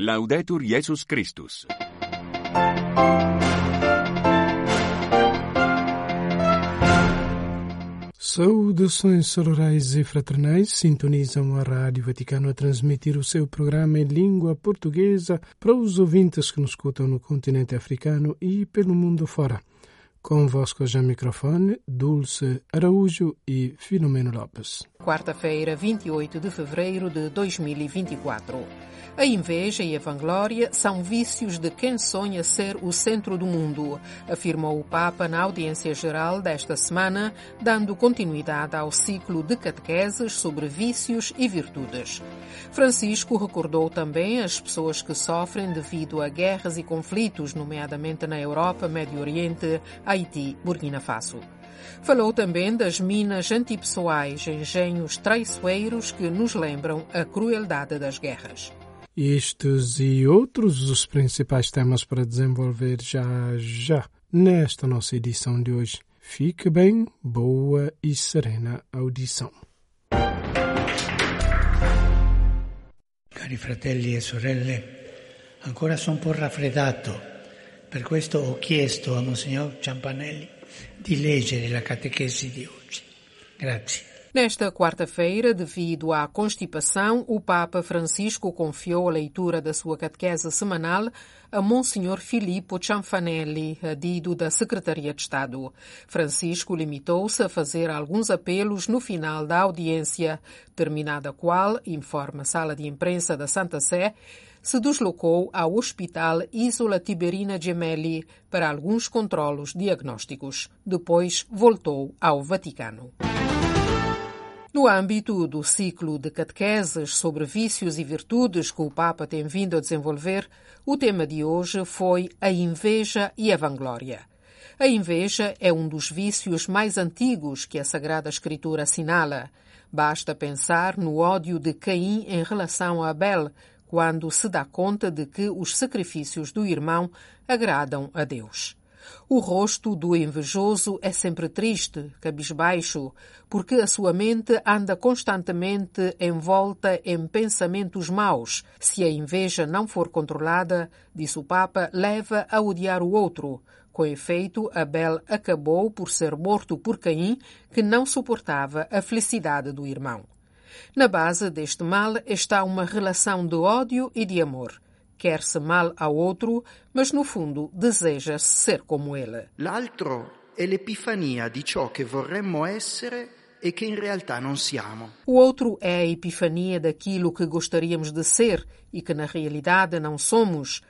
Laudetur Jesus Christus. Saudações sororais e fraternais sintonizam a Rádio Vaticano a transmitir o seu programa em língua portuguesa para os ouvintes que nos escutam no continente africano e pelo mundo fora. Convosco já microfone, Dulce Araújo e Filomeno Lopes. Quarta-feira, 28 de fevereiro de 2024. A inveja e a vanglória são vícios de quem sonha ser o centro do mundo, afirmou o Papa na audiência geral desta semana, dando continuidade ao ciclo de catequeses sobre vícios e virtudes. Francisco recordou também as pessoas que sofrem devido a guerras e conflitos, nomeadamente na Europa, Médio Oriente, Haiti, Burkina Faso. Falou também das minas antipessoais, engenhos traiçoeiros que nos lembram a crueldade das guerras. Estes e outros os principais temas para desenvolver já já nesta nossa edição de hoje. Fique bem, boa e serena audição. Cari fratelli e sorelle, ancora sono un po' raffreddato, per questo ho chiesto a Monsignor Ciampanelli di leggere la catechesi di oggi. Grazie. Nesta quarta-feira, devido à constipação, o Papa Francisco confiou a leitura da sua catequese semanal a Monsenhor Filippo Cianfanelli, adido da Secretaria de Estado. Francisco limitou-se a fazer alguns apelos no final da audiência, terminada a qual, informa a sala de imprensa da Santa Sé, se deslocou ao Hospital Isola Tiberina Gemelli para alguns controlos diagnósticos. Depois voltou ao Vaticano. No âmbito do ciclo de catequeses sobre vícios e virtudes que o Papa tem vindo a desenvolver, o tema de hoje foi a inveja e a vanglória. A inveja é um dos vícios mais antigos que a Sagrada Escritura assinala. Basta pensar no ódio de Caim em relação a Abel, quando se dá conta de que os sacrifícios do irmão agradam a Deus. O rosto do invejoso é sempre triste, cabisbaixo, porque a sua mente anda constantemente envolta em pensamentos maus. Se a inveja não for controlada, disse o Papa, leva a odiar o outro. Com efeito, Abel acabou por ser morto por Caim, que não suportava a felicidade do irmão. Na base deste mal está uma relação de ódio e de amor quer-se mal ao outro, mas no fundo deseja ser como ele. L'altro è l'epifania di ciò che vorremmo essere e che in realtà non siamo. O outro é a epifania daquilo que gostaríamos de ser e que na realidade não somos.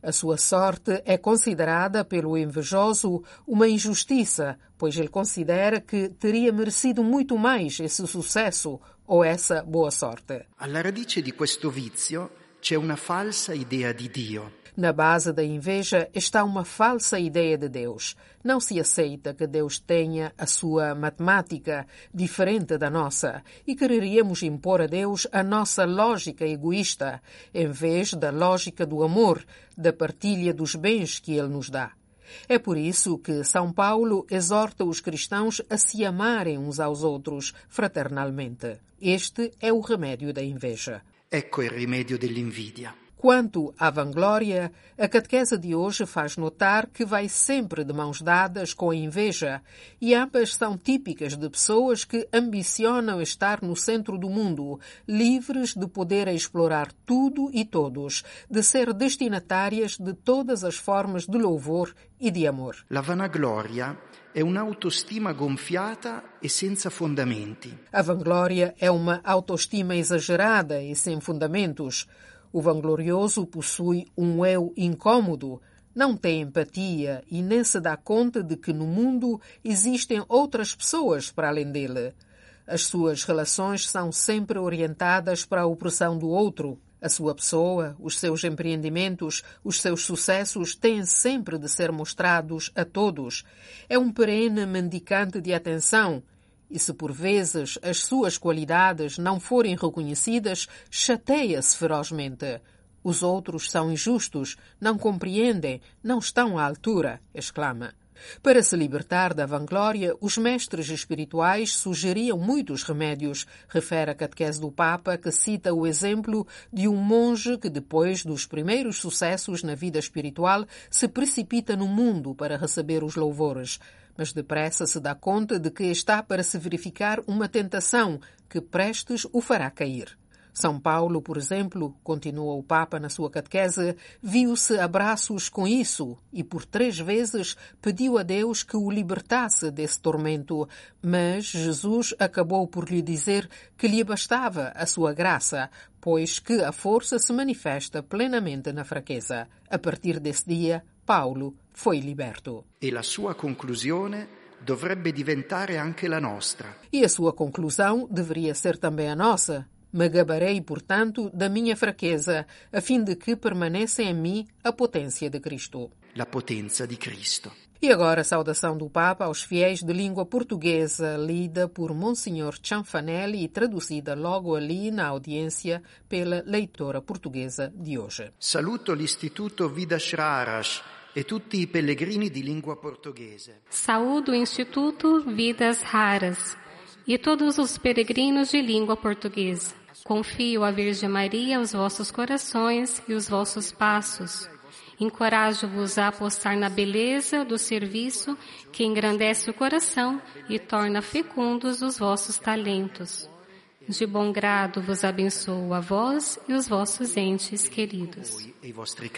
A sua sorte é considerada pelo invejoso uma injustiça, pois ele considera que teria merecido muito mais esse sucesso ou essa boa sorte. Alla radice di questo vizio c'è una falsa idea di Dio. Na base da inveja está uma falsa ideia de Deus. Não se aceita que Deus tenha a sua matemática diferente da nossa e quereríamos impor a Deus a nossa lógica egoísta, em vez da lógica do amor, da partilha dos bens que Ele nos dá. É por isso que São Paulo exorta os cristãos a se amarem uns aos outros fraternalmente. Este é o remédio da inveja. Ecco il rimedio dell'invidia. Quanto à vanglória, a catequese de hoje faz notar que vai sempre de mãos dadas com a inveja, e ambas são típicas de pessoas que ambicionam estar no centro do mundo, livres de poder explorar tudo e todos, de ser destinatárias de todas as formas de louvor e de amor. La vanagloria è un'autostima gonfiata e senza fondamenti. A vanglória é uma autoestima exagerada e sem fundamentos. O vanglorioso possui um eu incômodo, não tem empatia e nem se dá conta de que no mundo existem outras pessoas para além dele. As suas relações são sempre orientadas para a opressão do outro. A sua pessoa, os seus empreendimentos, os seus sucessos têm sempre de ser mostrados a todos. É um perene mendicante de atenção. E se por vezes as suas qualidades não forem reconhecidas, chateia-se ferozmente. Os outros são injustos, não compreendem, não estão à altura, exclama. Para se libertar da vanglória, os mestres espirituais sugeriam muitos remédios, refere a catequese do Papa, que cita o exemplo de um monge que, depois dos primeiros sucessos na vida espiritual, se precipita no mundo para receber os louvores mas depressa se dá conta de que está para se verificar uma tentação que prestes o fará cair. São Paulo, por exemplo, continua o Papa na sua catequese, viu-se a braços com isso e por três vezes pediu a Deus que o libertasse desse tormento, mas Jesus acabou por lhe dizer que lhe bastava a sua graça, pois que a força se manifesta plenamente na fraqueza. A partir desse dia, Paulo foi liberto. E la sua conclusione dovrebbe diventare anche la nostra. E a sua conclusão deveria ser também a nossa. Me gabarei, portanto, da minha fraqueza, a fim de que permaneça em mim a potência de Cristo. La potenza di Cristo. E agora a saudação do Papa aos fiéis de língua portuguesa, lida por Monsenhor Cianfanelli e traduzida logo ali na audiência pela leitora portuguesa de hoje. Saluto l'Istituto Vidas Raras e tutti i pellegrini di lingua portoghese. Saúdo o Instituto Vidas Raras e todos os peregrinos de língua portuguesa. Confio à Virgem Maria os vossos corações e os vossos passos. Encorajo-vos a apostar na beleza do serviço que engrandece o coração e torna fecundos os vossos talentos. De bom grado vos abençoo a vós e os vossos entes queridos. E i vostri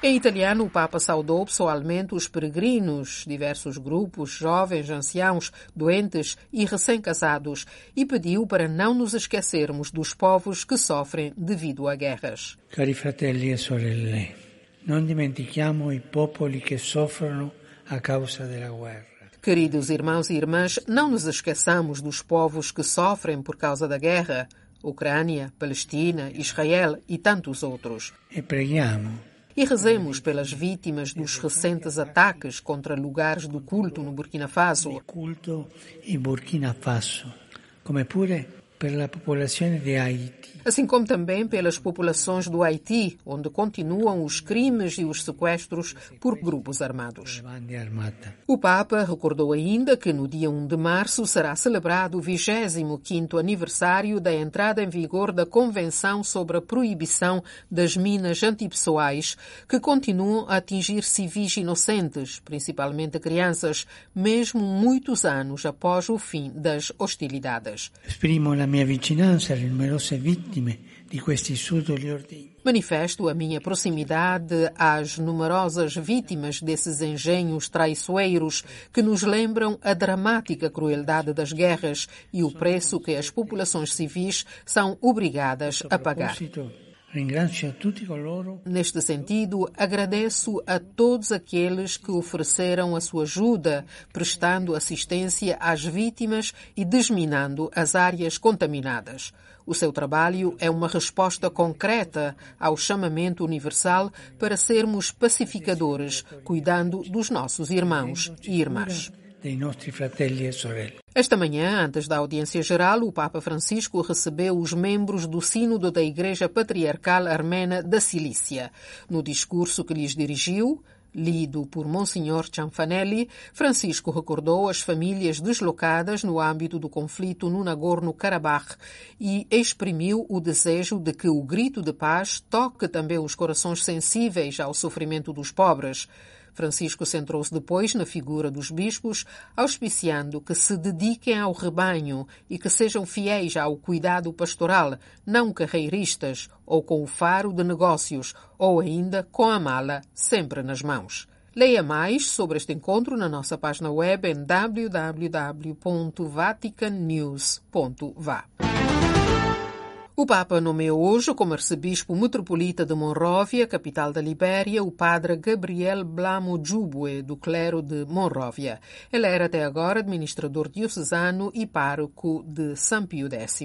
Em italiano, o Papa saudou pessoalmente os peregrinos, diversos grupos, jovens, anciãos, doentes e recém-casados, e pediu para não nos esquecermos dos povos que sofrem devido a guerras. Cari fratelli e sorelle, non dimentichiamo i popoli che soffrono a causa della guerra. Queridos irmãos e irmãs, não nos esqueçamos dos povos que sofrem por causa da guerra, Ucrânia, Palestina, Israel e tantos outros. E preghiamo E rezemos pelas vítimas dos recentes ataques contra lugares do culto no Burkina Faso, culto in Burkina Faso, come pure per la popolazione di Haiti. assim como também pelas populações do Haiti, onde continuam os crimes e os sequestros por grupos armados. O Papa recordou ainda que no dia 1 de março será celebrado o 25º aniversário da entrada em vigor da Convenção sobre a Proibição das Minas Antipessoais, que continuam a atingir civis inocentes, principalmente crianças, mesmo muitos anos após o fim das hostilidades. Esprimo la mia vicinanza alle numerose vittime di questi sudoli ordigni. Manifesto a minha proximidade às numerosas vítimas desses engenhos traiçoeiros que nos lembram a dramática crueldade das guerras e o preço que as populações civis são obrigadas a pagar. Neste sentido, agradeço a todos aqueles que ofereceram a sua ajuda, prestando assistência às vítimas e desminando as áreas contaminadas. O seu trabalho é uma resposta concreta ao chamamento universal para sermos pacificadores, cuidando dos nossos irmãos e irmãs. Esta manhã, antes da audiência geral, o Papa Francisco recebeu os membros do Sínodo da Igreja Patriarcal Armena da Cilícia. No discurso que lhes dirigiu, lido por Monsenhor Cianfanelli, Francisco recordou as famílias deslocadas no âmbito do conflito no Nagorno-Karabakh e exprimiu o desejo de que o grito de paz toque também os corações sensíveis ao sofrimento dos pobres. Francisco centrou-se depois na figura dos bispos, auspiciando que se dediquem ao rebanho e que sejam fiéis ao cuidado pastoral, não carreiristas ou com o faro de negócios, ou ainda com a mala sempre nas mãos. Leia mais sobre este encontro na nossa página web em www.vaticannews.va. O Papa nomeou hoje como arcebispo metropolita de Monróvia, capital da Libéria, o padre Gabriel Blamo Jubue, do clero de Monróvia. Ele era até agora administrador diocesano e pároco de São Pio X.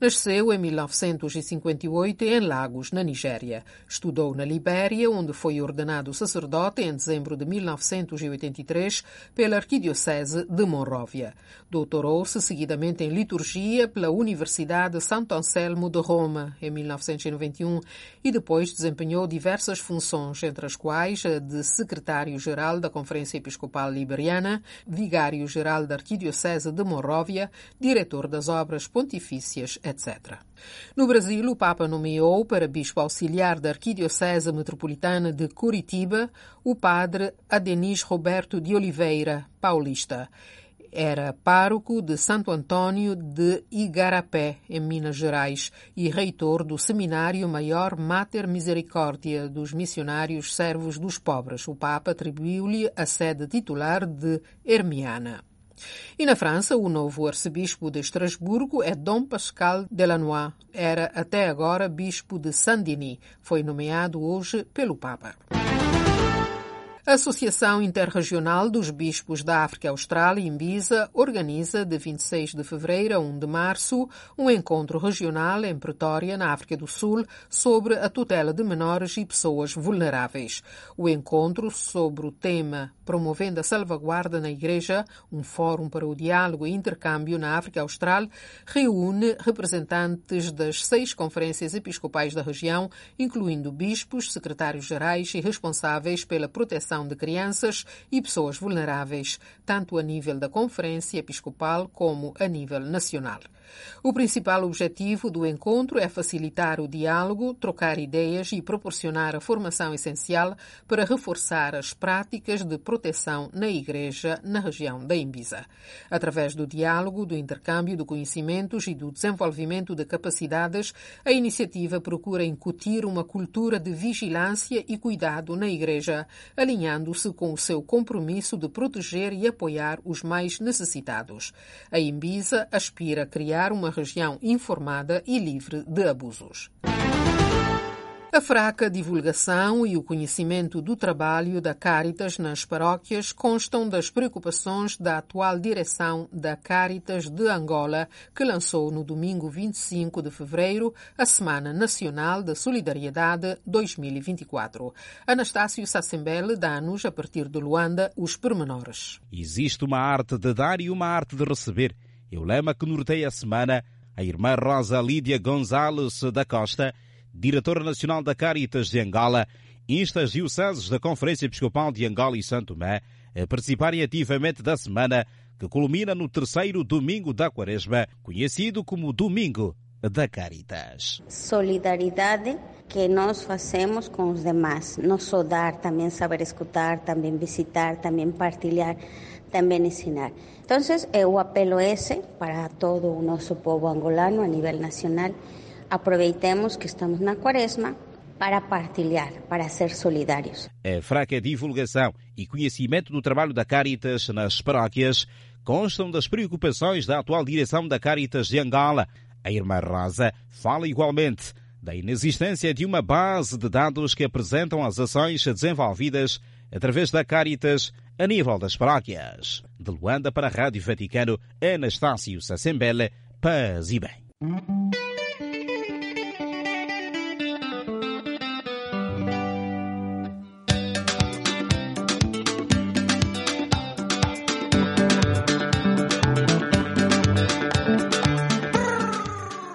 Nasceu em 1958 em Lagos, na Nigéria. Estudou na Libéria, onde foi ordenado sacerdote em dezembro de 1983 pela Arquidiocese de Monróvia. Doutorou-se seguidamente em liturgia pela Universidade Santo Anselmo Carmo de Roma, em 1991, e depois desempenhou diversas funções, entre as quais a de secretário-geral da Conferência Episcopal Liberiana, vigário-geral da Arquidiocese de Monróvia, diretor das obras pontifícias, etc. No Brasil, o Papa nomeou para bispo auxiliar da Arquidiocese Metropolitana de Curitiba o padre Adenis Roberto de Oliveira, paulista. Era pároco de Santo Antônio de Igarapé, em Minas Gerais, e reitor do Seminário Maior Mater Misericórdia dos Missionários Servos dos Pobres. O Papa atribuiu-lhe a sede titular de Hermiana. E na França, o novo arcebispo de Estrasburgo é Dom Pascal Delanois. Era até agora bispo de Saint-Denis. Foi nomeado hoje pelo Papa. A Associação Interregional dos Bispos da África Austral, Imbisa, organiza de 26 de fevereiro a 1 de março um encontro regional em Pretória, na África do Sul, sobre a tutela de menores e pessoas vulneráveis. O encontro sobre o tema Promovendo a Salvaguarda na Igreja, um fórum para o diálogo e intercâmbio na África Austral, reúne representantes das seis conferências episcopais da região, incluindo bispos, secretários-gerais e responsáveis pela proteção de crianças e pessoas vulneráveis, tanto a nível da Conferência Episcopal como a nível nacional. O principal objetivo do encontro é facilitar o diálogo, trocar ideias e proporcionar a formação essencial para reforçar as práticas de proteção na Igreja na região da Imbisa. Através do diálogo, do intercâmbio de conhecimentos e do desenvolvimento de capacidades, a iniciativa procura incutir uma cultura de vigilância e cuidado na Igreja, alinhando-se com o seu compromisso de proteger e apoiar os mais necessitados. A Imbisa aspira a criar uma região informada e livre de abusos. A fraca divulgação e o conhecimento do trabalho da Caritas nas paróquias constam das preocupações da atual direção da Caritas de Angola, que lançou no domingo 25 de fevereiro a Semana Nacional da Solidariedade 2024. Anastácio Sassembele dá-nos, a partir de Luanda, os pormenores. Existe uma arte de dar e uma arte de receber. É o lema que norteia a semana a irmã Rosa Lídia Gonzalez da Costa, diretora nacional da Caritas de Angola, insta as dioceses da Conferência Episcopal de Angola e Santo Tomé a participarem ativamente da semana que culmina no terceiro domingo da Quaresma, conhecido como Domingo da Caritas. Solidariedade que nós fazemos com os demais, não só dar, também saber escutar, também visitar, também partilhar, também ensinar. Então, o apelo é esse para todo o nosso povo angolano a nível nacional. Aproveitemos que estamos na quaresma para partilhar, para ser solidários. A fraca divulgação e conhecimento do trabalho da Caritas nas paróquias constam das preocupações da atual direção da Caritas de Angola. A irmã Rosa fala igualmente da inexistência de uma base de dados que apresentam as ações desenvolvidas através da Caritas a nível das paróquias. De Luanda para a Rádio Vaticano, Anastácio Sassembele, paz e bem.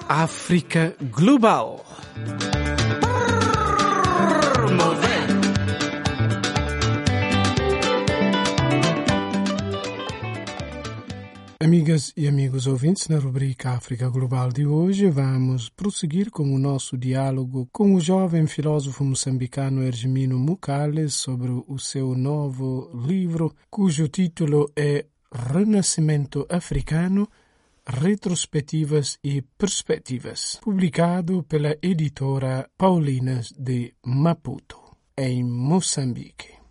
África Global. Amigas e amigos ouvintes, na rubrica África Global de hoje, vamos prosseguir com o nosso diálogo com o jovem filósofo moçambicano Ergemino Mucales sobre o seu novo livro, cujo título é Renascimento Africano Retrospectivas e Perspectivas, publicado pela editora Paulinas de Maputo, em Moçambique.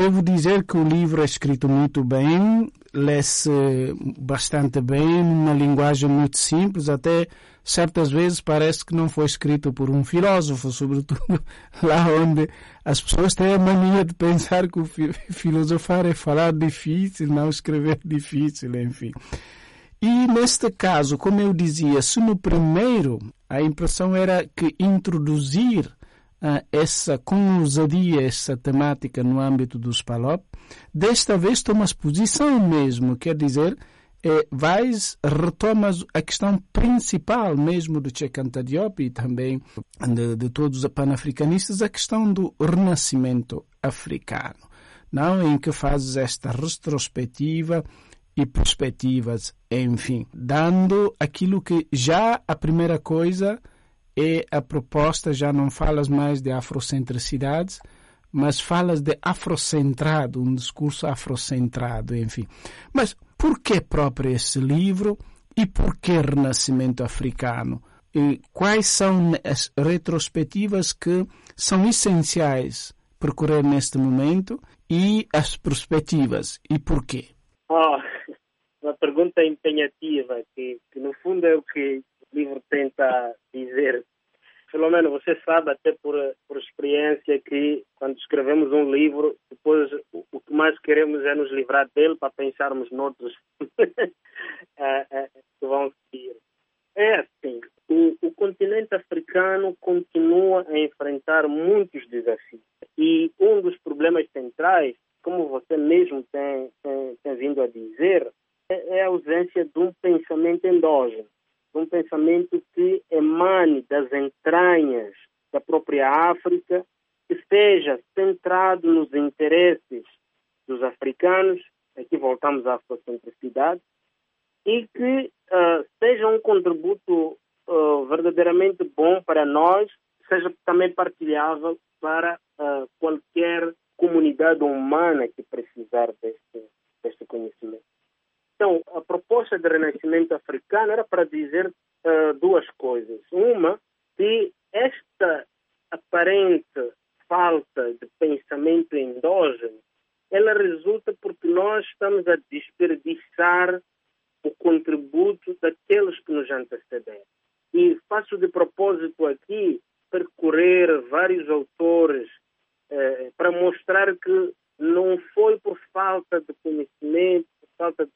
Devo dizer que o livro é escrito muito bem, lê-se bastante bem, numa linguagem muito simples, até certas vezes parece que não foi escrito por um filósofo, sobretudo lá onde as pessoas têm a mania de pensar que o filosofar é falar difícil, não escrever difícil, enfim. E neste caso, como eu dizia, se no primeiro a impressão era que introduzir essa com ousadia essa temática no âmbito dos PALOP, desta vez tomas posição mesmo, quer dizer, é, vais, retomas a questão principal mesmo do Chekanta Diop e também de, de todos os panafricanistas, a questão do renascimento africano, não em que fazes esta retrospectiva e perspectivas, enfim, dando aquilo que já a primeira coisa é a proposta, já não falas mais de afrocentricidades, mas falas de afrocentrado, um discurso afrocentrado, enfim. Mas por que próprio esse livro e por que Renascimento Africano? E quais são as retrospectivas que são essenciais percorrer neste momento e as perspectivas e por quê? Oh, uma pergunta empenhativa que, que no fundo é o que o livro tenta dizer pelo menos você sabe até por, por experiência que quando escrevemos um livro, depois o, o que mais queremos é nos livrar dele para pensarmos noutros é, é, que vão seguir. É assim, o, o continente africano continua a enfrentar muitos desafios e um dos problemas centrais, como você mesmo tem, tem, tem vindo a dizer, é, é a ausência de um pensamento endógeno um pensamento que emane das entranhas da própria África, que seja centrado nos interesses dos africanos, aqui voltamos à afrocentricidade, e que uh, seja um contributo uh, verdadeiramente bom para nós, seja também partilhável para uh, qualquer comunidade humana que precisar deste, deste conhecimento. Então, a proposta de renascimento africano era para dizer uh, duas coisas. Uma, que esta aparente falta de pensamento endógeno, ela resulta porque nós estamos a desperdiçar o contributo daqueles que nos antecederam. E faço de propósito aqui percorrer vários autores eh, para mostrar que não foi por falta de conhecimento, falta de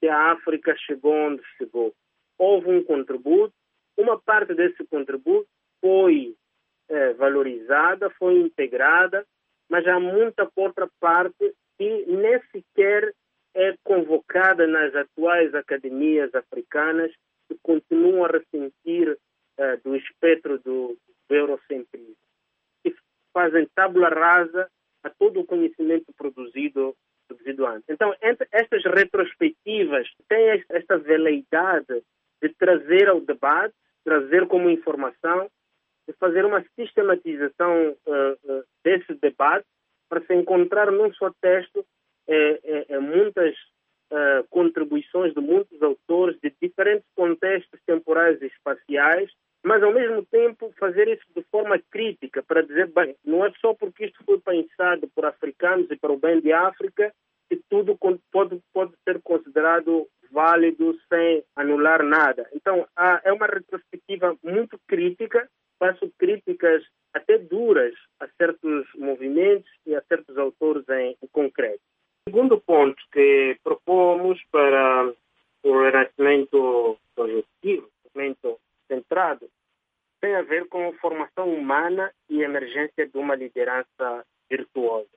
que a África chegou onde chegou. Houve um contributo, uma parte desse contributo foi é, valorizada, foi integrada, mas há muita outra parte que nem sequer é convocada nas atuais academias africanas que continuam a ressentir é, do espectro do, eurocentrismo. E fazem tábula rasa a todo o conhecimento produzido produzido antes. Então, estas retrospectivas têm esta veleidade de trazer ao debate, trazer como informação, de fazer uma sistematização uh, uh, desse debate para se encontrar num só texto é, muitas contribuições de muitos autores de diferentes contextos temporais e espaciais, mas ao mesmo tempo fazer isso de forma crítica para dizer, bem, não é só porque isto foi pensado por africanos e para o bem de África que tudo pode, pode ser considerado válido sem anular nada. Então, há, é uma retrospectiva muito crítica, faço críticas até duras a certos movimentos e a certos autores em, em concreto. O segundo ponto que propomos para o renascimento projetivo, renascimento centrado, tem a ver com a formação humana e emergência de uma liderança virtuosa.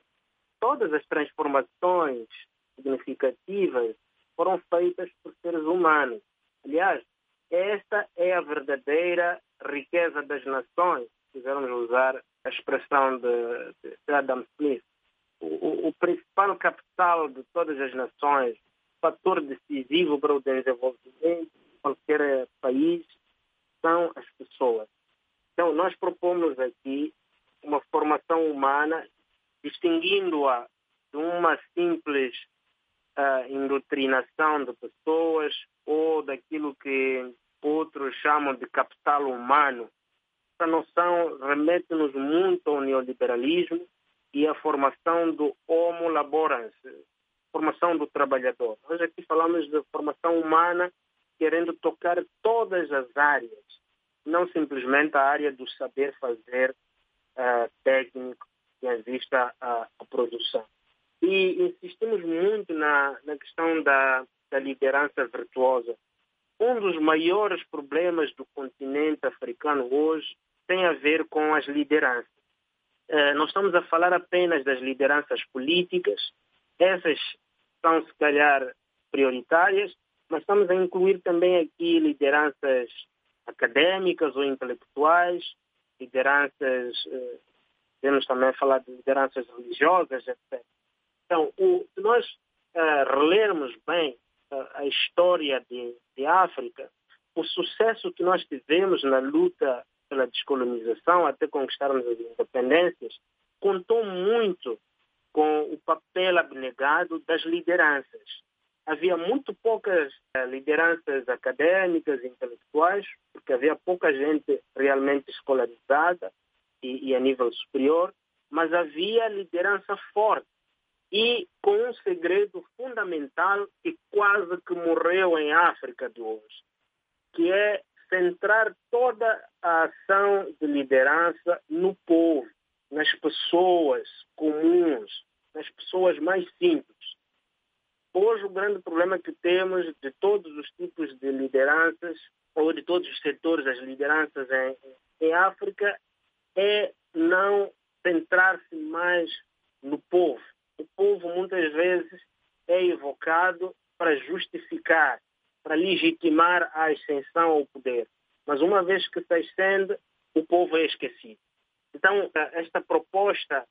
Todas as transformações significativas foram feitas por seres humanos. Aliás, esta é a verdadeira riqueza das nações, se quisermos usar a expressão de, Adam Smith. O, o, principal capital de todas as nações, fator decisivo para o desenvolvimento de qualquer país, são as pessoas. Então, nós propomos aqui uma formação humana, distinguindo-a de uma simples uh, de pessoas ou daquilo que outros chamam de capital humano. Essa noção remete-nos muito ao neoliberalismo e à formação do homo laborans, formação do trabalhador. Nós aqui falamos de formação humana querendo tocar todas as áreas, não simplesmente a área do saber fazer uh, técnico que exista a, a produção. E insistimos muito na, na questão da, da liderança virtuosa. Um dos maiores problemas do continente africano hoje tem a ver com as lideranças. Uh, não estamos a falar apenas das lideranças políticas, essas são, se calhar, prioritárias, mas estamos a incluir também aqui lideranças acadêmicas ou intelectuais, lideranças, uh, podemos também falar de lideranças religiosas, etc. Então, o, se nós uh, relermos bem uh, a história de, de África, o sucesso que nós tivemos na luta pela descolonização até conquistarmos as independências contou muito com o papel abnegado das lideranças. Havia muito poucas uh, lideranças acadêmicas intelectuais, porque havia pouca gente realmente escolarizada e, e a nível superior, mas havia liderança forte e com um segredo fundamental que quase que morreu em África de hoje, que é centrar toda a ação de liderança no povo, nas pessoas comuns, nas pessoas mais simples. Hoje o grande problema que temos de todos os tipos de lideranças ou de todos os setores das lideranças em, em África é não centrar-se mais no povo o povo muitas vezes é evocado para justificar, para legitimar a ascensão ao poder. Mas uma vez que se ascende, o povo é esquecido. Então, esta proposta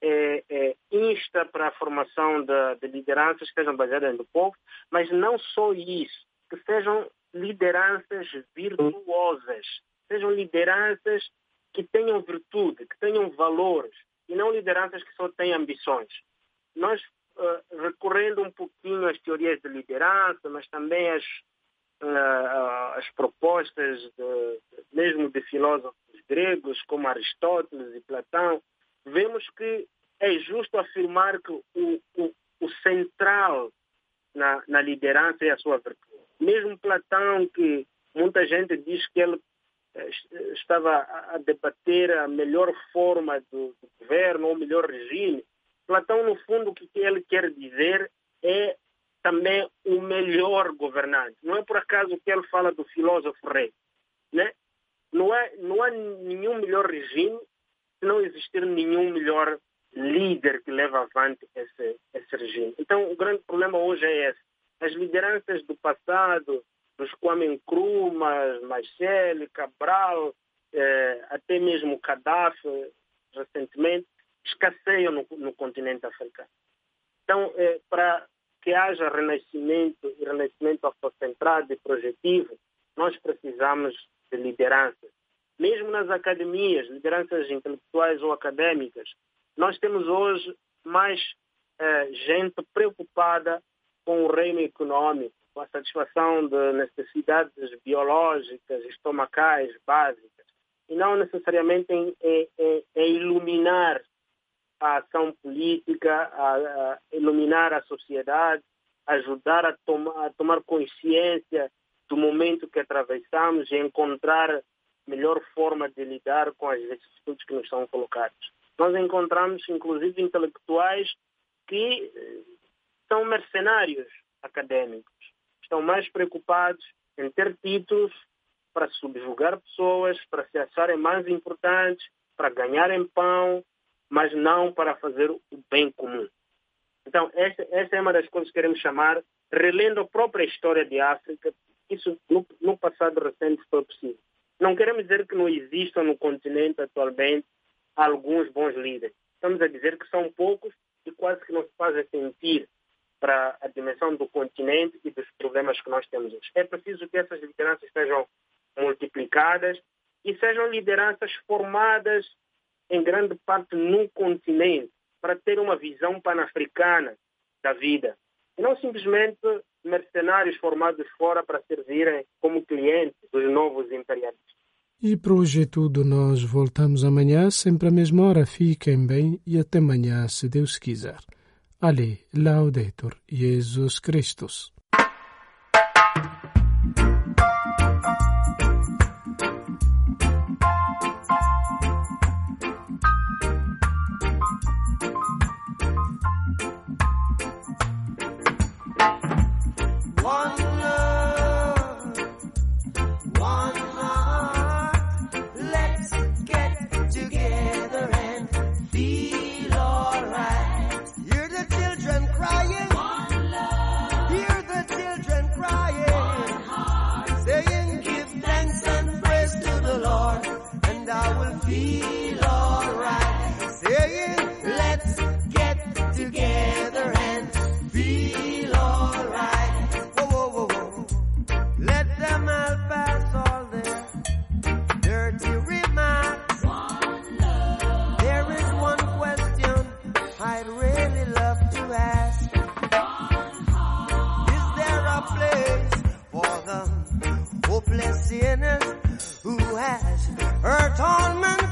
é, é, insta para a formação de, de lideranças que sejam baseadas no povo, mas não só isso, que sejam lideranças virtuosas, sejam lideranças que tenham virtude, que tenham valores, e não lideranças que só têm ambições nós, uh, recorrendo um pouquinho às teorias de liderança, mas também às, uh, às propostas de, mesmo de filósofos gregos, como Aristóteles e Platão, vemos que é justo afirmar que o, o, o central na, na liderança é a sua virtude. Mesmo Platão, que muita gente diz que ele estava a debater a melhor forma do, governo ou melhor regime, Platão, no fundo, o que ele quer dizer é também o melhor governante. Não é por acaso que ele fala do filósofo rei. Né? Não, é, não há nenhum melhor regime se não existir nenhum melhor líder que leva avante esse, esse regime. Então, o grande problema hoje é esse. As lideranças do passado, dos Kwame Nkrumah, Machel, Cabral, eh, até mesmo Gaddafi, recentemente, escasseiam no, no continente africano. Então, é, para que haja renascimento e renascimento autocentrado e projetivo, nós precisamos de lideranças. Mesmo nas academias, lideranças intelectuais ou acadêmicas, nós temos hoje mais é, gente preocupada com o reino econômico, com a satisfação de necessidades biológicas, estomacais, básicas, e não necessariamente em, em, em iluminar a ação política, a, a iluminar a sociedade, ajudar a, toma, a tomar consciência do momento que atravessamos e encontrar melhor forma de lidar com as vicissitudes que nos são colocadas. Nós encontramos, inclusive, intelectuais que eh, são mercenários acadêmicos. Estão mais preocupados em ter títulos para subjugar pessoas, para se acharem mais importantes, para ganharem pão, mas não para fazer o bem comum. Então, essa, essa é uma das coisas que queremos chamar, relendo a própria história de África, isso no, no passado recente foi possível. Não queremos dizer que não existam no continente atualmente alguns bons líderes. Estamos a dizer que são poucos e quase que não se fazem sentir para a dimensão do continente e dos problemas que nós temos hoje. É preciso que essas lideranças sejam multiplicadas e sejam lideranças formadas em grande parte no continente, para ter uma visão panafricana da vida. E não simplesmente mercenários formados fora para servirem como clientes dos novos imperialistas. E para hoje é tudo. Nós voltamos amanhã, sempre à mesma hora. Fiquem bem e até amanhã, se Deus quiser. Ali, Laudetur Jesus Christus. hopeless sinners who has her torment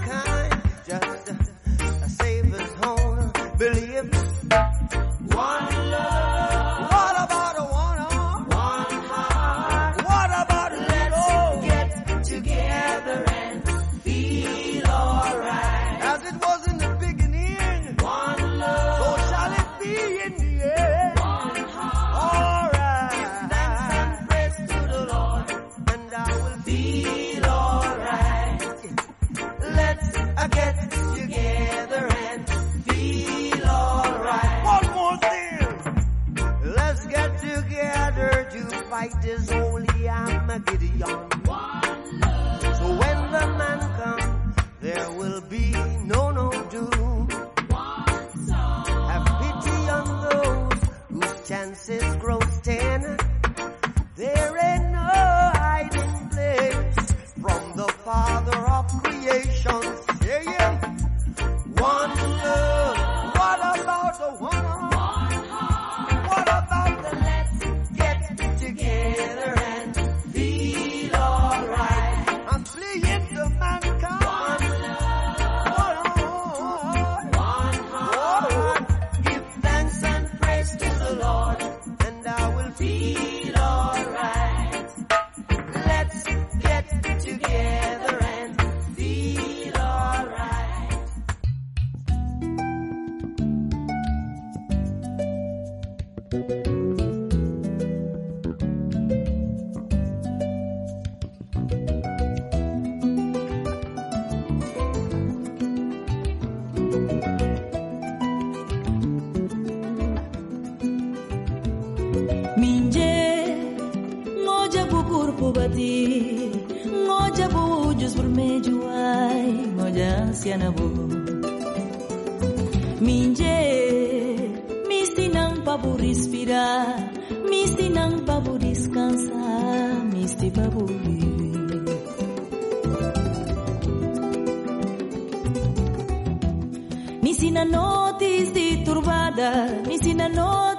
fight is holy, I'm a Gideon. So when the man comes, there will be no, no doom. Have pity on those whose chances grow ten. There ain't no hiding place from the Father of creation. Yeah, yeah. One love. sianabo minje misti nang pabu respira, misti nang pabu descansa, misti pabu viver me ensina noites de turbada me ensina noites